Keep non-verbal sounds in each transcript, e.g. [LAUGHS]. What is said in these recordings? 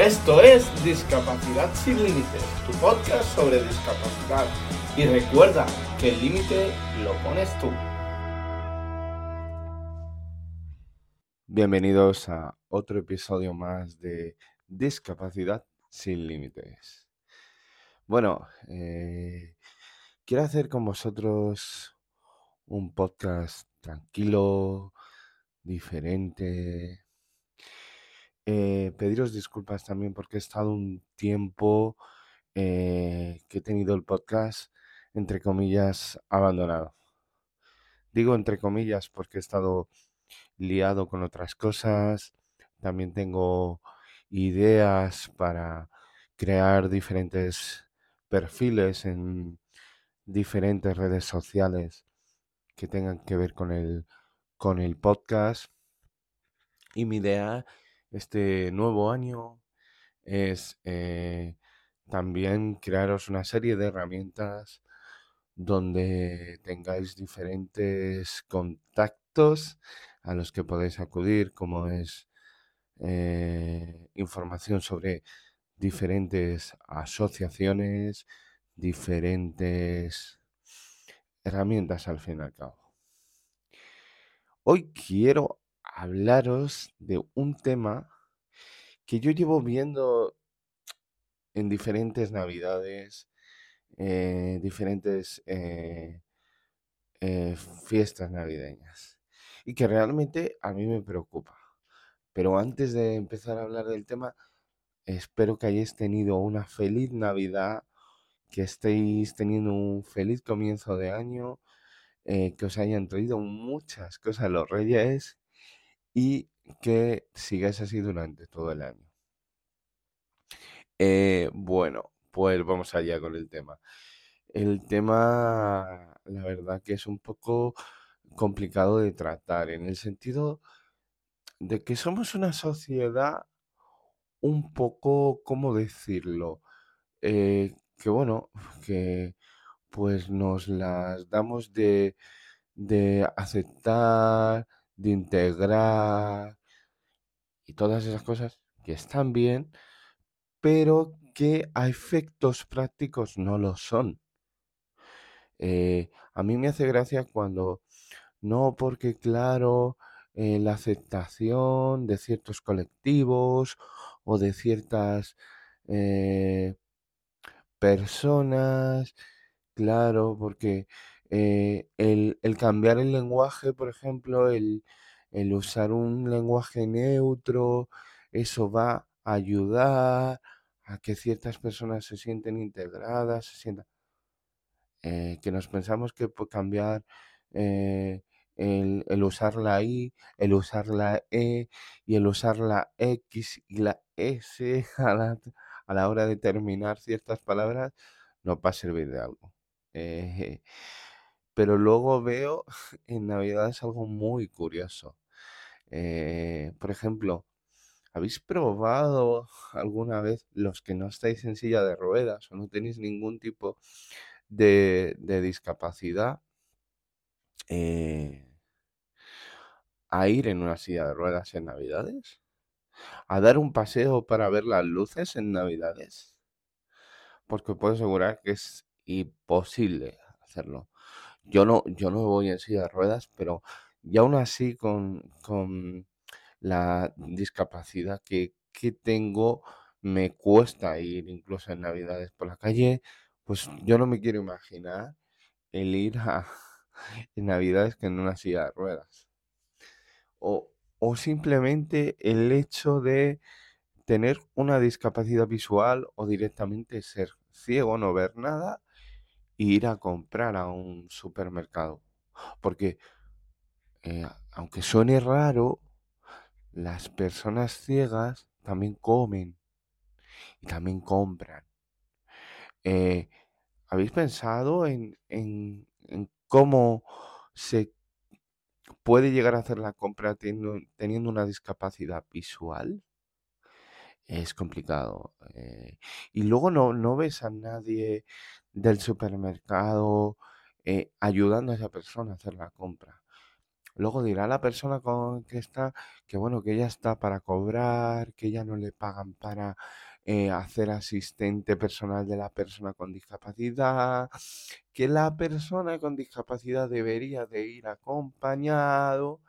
Esto es Discapacidad sin Límites, tu podcast sobre discapacidad. Y recuerda que el límite lo pones tú. Bienvenidos a otro episodio más de Discapacidad sin Límites. Bueno, eh, quiero hacer con vosotros un podcast tranquilo, diferente. Eh, pediros disculpas también porque he estado un tiempo eh, que he tenido el podcast, entre comillas, abandonado. Digo entre comillas porque he estado liado con otras cosas. También tengo ideas para crear diferentes perfiles en diferentes redes sociales que tengan que ver con el, con el podcast. Y mi idea este nuevo año es eh, también crearos una serie de herramientas donde tengáis diferentes contactos a los que podéis acudir, como es eh, información sobre diferentes asociaciones, diferentes herramientas al fin y al cabo. Hoy quiero hablaros de un tema que yo llevo viendo en diferentes navidades, eh, diferentes eh, eh, fiestas navideñas y que realmente a mí me preocupa. Pero antes de empezar a hablar del tema, espero que hayáis tenido una feliz Navidad, que estéis teniendo un feliz comienzo de año, que os hayan traído muchas cosas los reyes y que sigáis así durante todo el año. Eh, bueno, pues vamos allá con el tema. El tema, la verdad que es un poco complicado de tratar, en el sentido de que somos una sociedad un poco, ¿cómo decirlo? Eh, que bueno, que pues nos las damos de, de aceptar, de integrar y todas esas cosas que están bien, pero que a efectos prácticos no lo son. Eh, a mí me hace gracia cuando no, porque claro, eh, la aceptación de ciertos colectivos o de ciertas eh, personas, claro, porque eh, el, cambiar el lenguaje, por ejemplo, el, usar un lenguaje neutro, eso va a ayudar a que ciertas personas se sienten integradas, se sientan... Eh, que nos pensamos que cambiar eh, el, usar la I, el usar la E y el usar la X y la S [LAUGHS] a la, a la hora de terminar ciertas palabras no va a servir de algo pero luego veo [LAUGHS] en Navidades algo muy curioso. Eh, por ejemplo, ¿habéis probado alguna vez los que no estáis en silla de ruedas o no tenéis ningún tipo de, discapacidad eh, a ir en una silla de ruedas en Navidades? ¿A dar un paseo para ver las luces en Navidades? Porque puedo asegurar que es imposible hacerlo. Yo no, yo no voy en silla de ruedas, pero y aún así con, la discapacidad que, tengo, me cuesta ir incluso en Navidades por la calle, pues yo no me quiero imaginar el ir a [LAUGHS] Navidades que en una silla de ruedas. O, o simplemente el hecho de tener una discapacidad visual o directamente ser ciego, no ver nada ir a comprar a un supermercado. Porque, eh, aunque suene raro, las personas ciegas también comen y también compran. Eh, ¿Habéis pensado en, en, cómo se puede llegar a hacer la compra teniendo, una discapacidad visual? Es complicado. Eh, y luego no, no ves a nadie del supermercado, eh, ayudando a esa persona a hacer la compra. Luego dirá la persona con que está que bueno, que ella está para cobrar, que ella no le pagan para eh, hacer asistente personal de la persona con discapacidad, que la persona con discapacidad debería de ir acompañado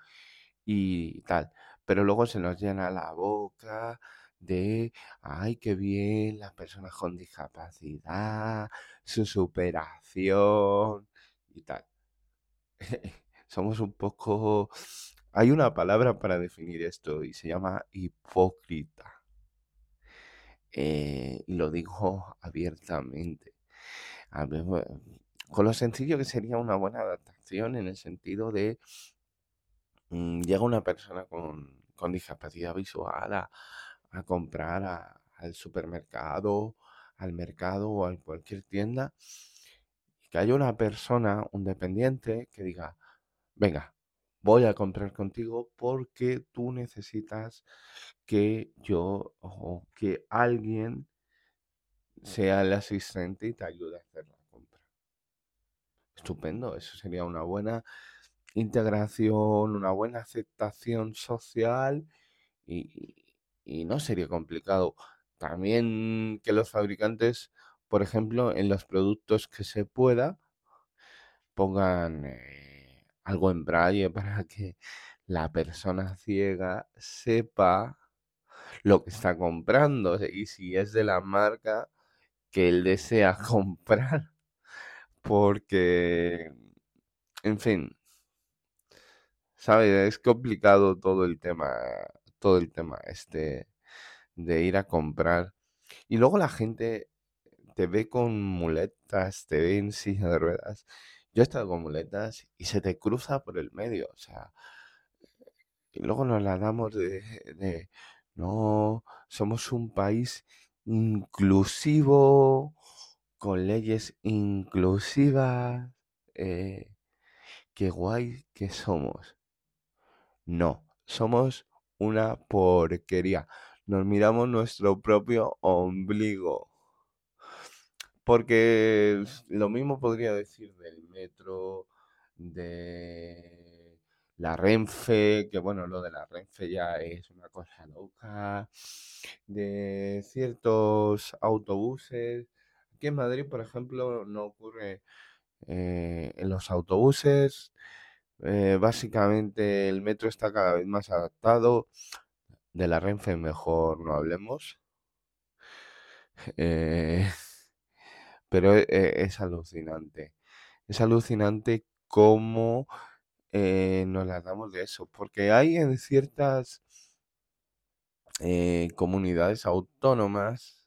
y tal. Pero luego se nos llena la boca de, ay, qué bien, las personas con discapacidad, su superación y tal. [LAUGHS] Somos un poco... Hay una palabra para definir esto y se llama hipócrita. Eh, y lo digo abiertamente. con lo sencillo que sería una buena adaptación en el sentido de mm, llega una persona con, discapacidad visual a, comprar al supermercado, al mercado o a cualquier tienda, que haya una persona, un dependiente, que diga, venga, voy a comprar contigo porque tú necesitas que yo o que alguien sea el asistente y te ayude a hacer la compra. Estupendo, eso sería una buena integración, una buena aceptación social y, no sería complicado. También que los fabricantes, por ejemplo, en los productos que se pueda, pongan... Eh, algo en braille para que la persona ciega sepa lo que está comprando y si es de la marca que él desea [LAUGHS] comprar. Porque, en fin, ¿sabes? Es complicado todo el tema, todo el tema este de ir a comprar. Y luego la gente te ve con muletas, te ve en silla de ruedas yo he estado con muletas y se te cruza por el medio, o sea, y luego nos la damos de, no, somos un país inclusivo, con leyes inclusivas, eh, qué guay que somos. No, somos una porquería. Nos miramos nuestro propio ombligo. Porque lo mismo podría decir del metro, de la Renfe, que bueno, lo de la Renfe ya es una cosa loca, de ciertos autobuses. Aquí en Madrid, por ejemplo, no ocurre eh, en los autobuses. Eh, básicamente el metro está cada vez más adaptado. De la Renfe mejor no hablemos. [LAUGHS] Eh, [LAUGHS] pero e, e, es alucinante. Es alucinante cómo eh, nos las damos de eso, porque hay en ciertas comunidades autónomas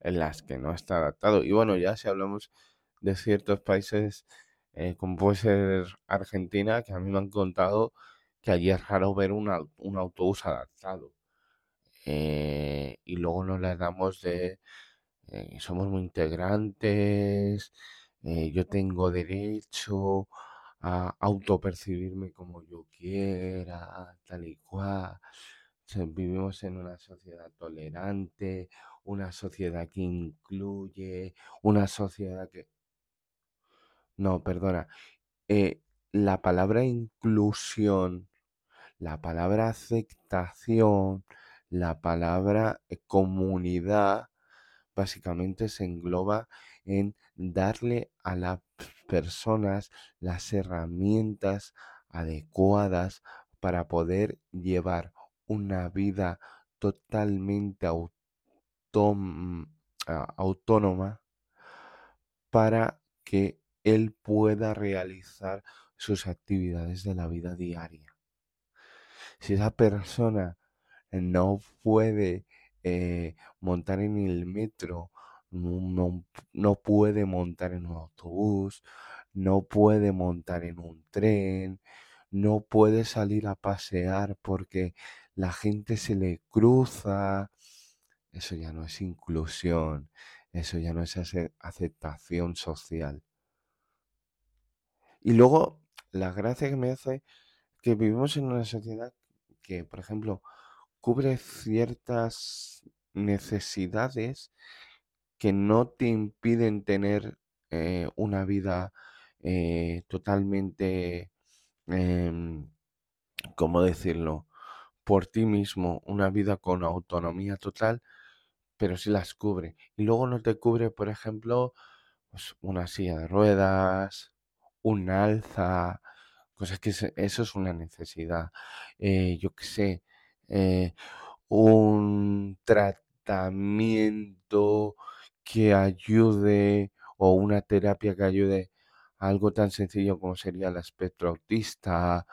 en las que no está adaptado. Y bueno, ya si hablamos de ciertos países, eh, como puede ser Argentina, que a mí me han contado que allí es raro ver un autobús adaptado. y luego nos las damos de eh, somos muy integrantes, eh, yo tengo derecho a autopercibirme como yo quiera, tal y cual. vivimos en una sociedad tolerante, una sociedad que incluye, una sociedad que... No, perdona. Eh, la palabra inclusión, la palabra aceptación, la palabra comunidad básicamente se engloba en darle a las personas las herramientas adecuadas para poder llevar una vida totalmente autónoma para que él pueda realizar sus actividades de la vida diaria. Si esa persona no puede eh, montar en el metro, no, no puede montar en un autobús, no puede montar en un tren, no puede salir a pasear porque la gente se le cruza. Eso ya no es inclusión, eso ya no es aceptación social. Y luego, la gracia que me hace que vivimos en una sociedad que, por ejemplo, cubre ciertas necesidades que no te impiden tener eh, una vida eh, totalmente em, ¿cómo decirlo? Por ti mismo, una vida con autonomía total, pero sí las cubre. Y luego no te cubre, por ejemplo, pues una silla de ruedas, un alza, cosas que eso es una necesidad. Eh, yo qué sé, eh, un tratamiento que ayude o una terapia que ayude a algo tan sencillo como sería el espectro autista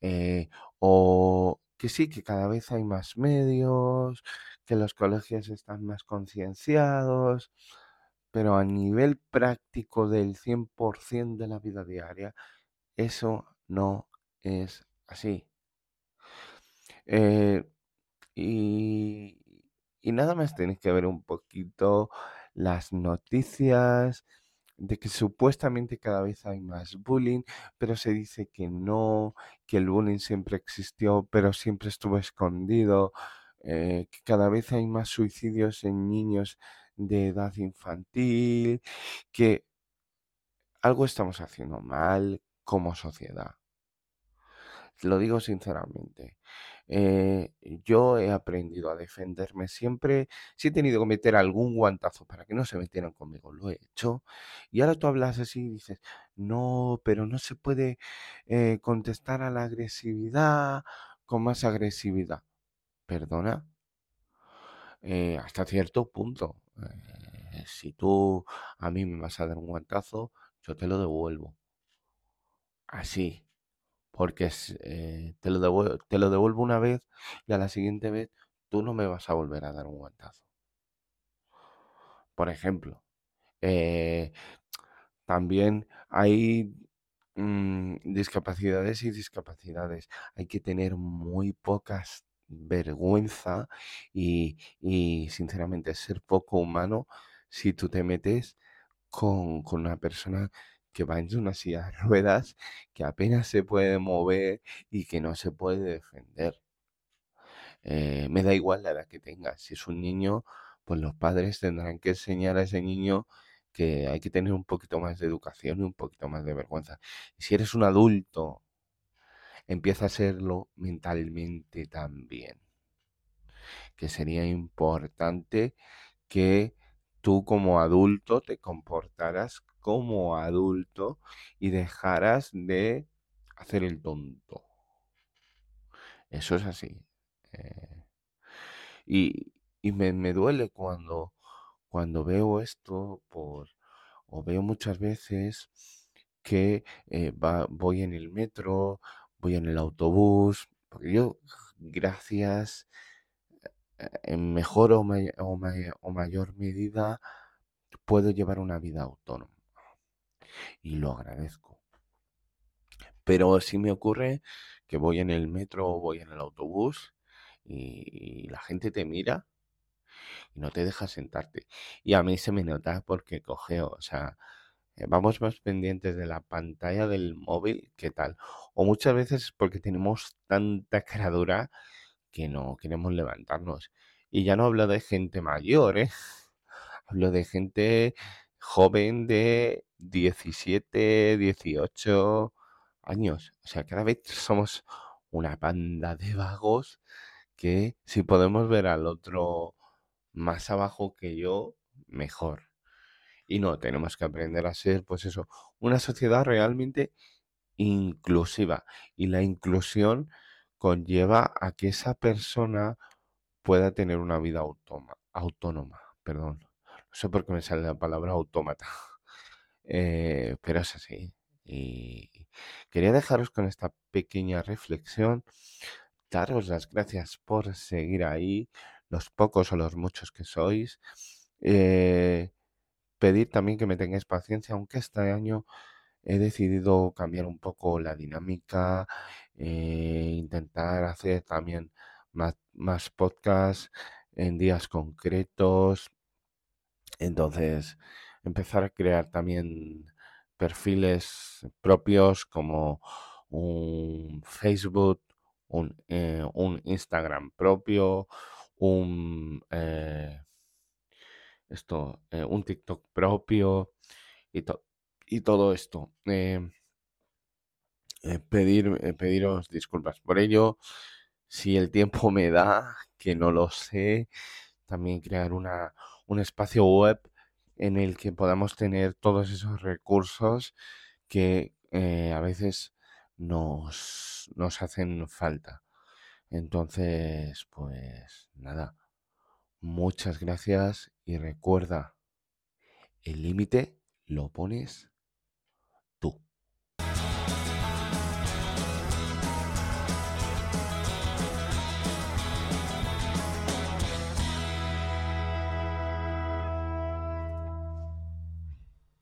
eh, o que sí, que cada vez hay más medios, que los colegios están más concienciados, pero a nivel práctico del 100% de la vida diaria, eso no es así. Eh, y, nada más tenéis que ver un poquito las noticias de que supuestamente cada vez hay más bullying, pero se dice que no, que el bullying siempre existió, pero siempre estuvo escondido, eh, que cada vez hay más suicidios en niños de edad infantil, que algo estamos haciendo mal como sociedad. Lo digo sinceramente. Eh, yo he aprendido a defenderme siempre. Si he tenido que meter algún guantazo para que no se metieran conmigo, lo he hecho. Y ahora tú hablas así y dices, no, pero no se puede eh, contestar a la agresividad con más agresividad. Perdona. Eh, hasta cierto punto. Si tú a mí me vas a dar un guantazo, yo te lo devuelvo. Así porque eh, te, lo devuelvo, te lo devuelvo una vez y a la siguiente vez tú no me vas a volver a dar un guantazo. Por ejemplo, eh, también hay mm, discapacidades y discapacidades. Hay que tener muy pocas vergüenza y, y sinceramente ser poco humano si tú te metes con, con una persona que va en una silla de [LAUGHS] ruedas, que apenas se puede mover y que no se puede defender. Eh, me da igual la edad que tenga. Si es un niño, pues los padres tendrán que enseñar a ese niño que hay que tener un poquito más de educación y un poquito más de vergüenza. Y si eres un adulto, empieza a serlo mentalmente también. Que sería importante que tú como adulto te comportaras como adulto y dejaras de hacer el tonto. Eso es así. Eh, y, me, duele cuando, cuando veo esto por, o veo muchas veces que eh, voy en el metro, voy en el autobús, porque yo, gracias, eh, en mejor o mayor medida, puedo llevar una vida autónoma y lo agradezco. Pero si me ocurre que voy en el metro o voy en el autobús y, la gente te mira y no te deja sentarte. Y a mí se me nota porque cogeo, o sea, vamos más pendientes de la pantalla del móvil que tal. O muchas veces porque tenemos tanta caradura que no queremos levantarnos. Y ya no hablo de gente mayor, ¿eh? [LAUGHS] Hablo de gente joven de 17, 18 años. O sea, cada vez [LAUGHS] somos una banda de vagos que si podemos ver al otro más abajo que yo, mejor. Y no, tenemos que aprender a ser, pues eso, una sociedad realmente inclusiva. Y la inclusión conlleva a que esa persona pueda tener una vida autónoma. Perdón. No sé por qué me sale la palabra autómata. [LAUGHS] Eh, pero es así. Y quería dejaros con esta pequeña reflexión. Daros las gracias por seguir ahí, los pocos o los muchos que sois. Eh, pedir también que me tengáis paciencia, aunque este año he decidido cambiar un poco la dinámica, eh, intentar hacer también más, más podcasts en días concretos, entonces, empezar a crear también perfiles propios como un Facebook, un, eh, Instagram propio, un, eh, esto, eh, un TikTok propio y, todo esto. eh, pedir, eh, pediros disculpas. Por ello, si el tiempo me da, que no lo sé, también crear una, un espacio web en el que podamos tener todos esos recursos que a veces nos, nos hacen falta. Entonces, pues nada, muchas gracias y recuerda, el límite lo pones